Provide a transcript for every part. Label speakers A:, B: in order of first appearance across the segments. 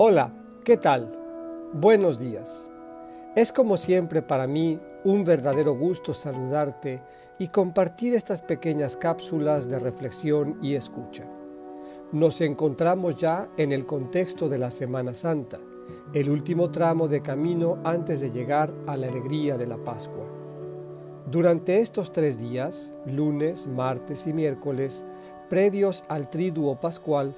A: Hola, ¿qué tal? Buenos días. Es como siempre para mí un verdadero gusto saludarte y compartir estas pequeñas cápsulas de reflexión y escucha. Nos encontramos ya en el contexto de la Semana Santa, el último tramo de camino antes de llegar a la alegría de la Pascua. Durante estos tres días, lunes, martes y miércoles, previos al triduo pascual,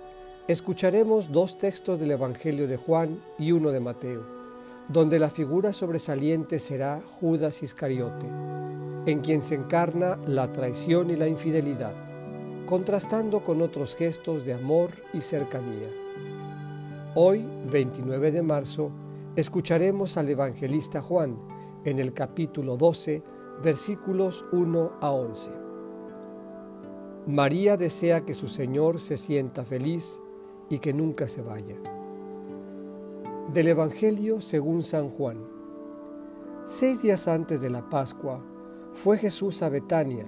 A: escucharemos dos textos del Evangelio de Juan y uno de Mateo, donde la figura sobresaliente será Judas Iscariote, en quien se encarna la traición y la infidelidad, contrastando con otros gestos de amor y cercanía. Hoy, 29 de marzo, escucharemos al evangelista Juan en el capítulo 12, versículos 1 a 11. María desea que su Señor se sienta feliz y que nunca se vaya. Del Evangelio según San Juan. Seis días antes de la Pascua fue Jesús a Betania,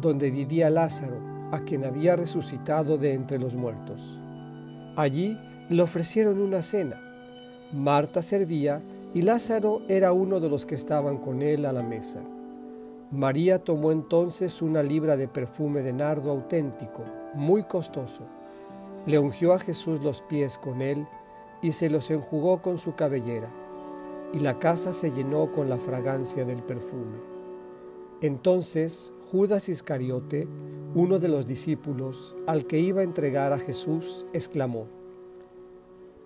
A: donde vivía Lázaro, a quien había resucitado de entre los muertos. Allí le ofrecieron una cena. Marta servía y Lázaro era uno de los que estaban con él a la mesa. María tomó entonces una libra de perfume de nardo auténtico, muy costoso le ungió a Jesús los pies con él y se los enjugó con su cabellera, y la casa se llenó con la fragancia del perfume. Entonces Judas Iscariote, uno de los discípulos al que iba a entregar a Jesús, exclamó,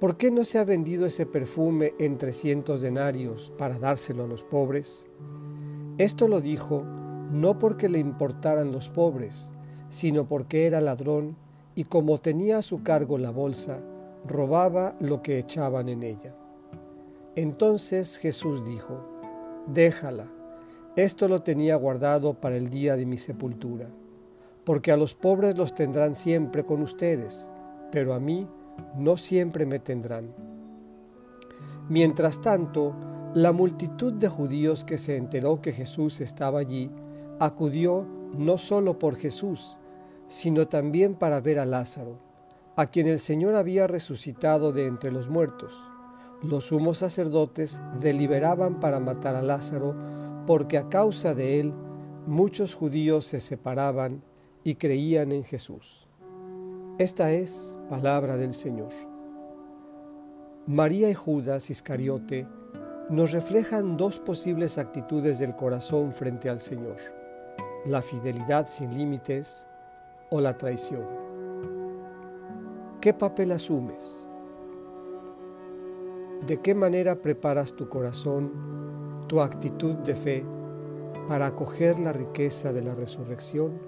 A: ¿Por qué no se ha vendido ese perfume en trescientos denarios para dárselo a los pobres? Esto lo dijo no porque le importaran los pobres, sino porque era ladrón y como tenía a su cargo la bolsa, robaba lo que echaban en ella. Entonces Jesús dijo, Déjala, esto lo tenía guardado para el día de mi sepultura, porque a los pobres los tendrán siempre con ustedes, pero a mí no siempre me tendrán. Mientras tanto, la multitud de judíos que se enteró que Jesús estaba allí, acudió no solo por Jesús, sino también para ver a Lázaro, a quien el Señor había resucitado de entre los muertos. Los sumos sacerdotes deliberaban para matar a Lázaro, porque a causa de él muchos judíos se separaban y creían en Jesús. Esta es palabra del Señor. María y Judas Iscariote nos reflejan dos posibles actitudes del corazón frente al Señor, la fidelidad sin límites o la traición? ¿Qué papel asumes? ¿De qué manera preparas tu corazón, tu actitud de fe para acoger la riqueza de la resurrección?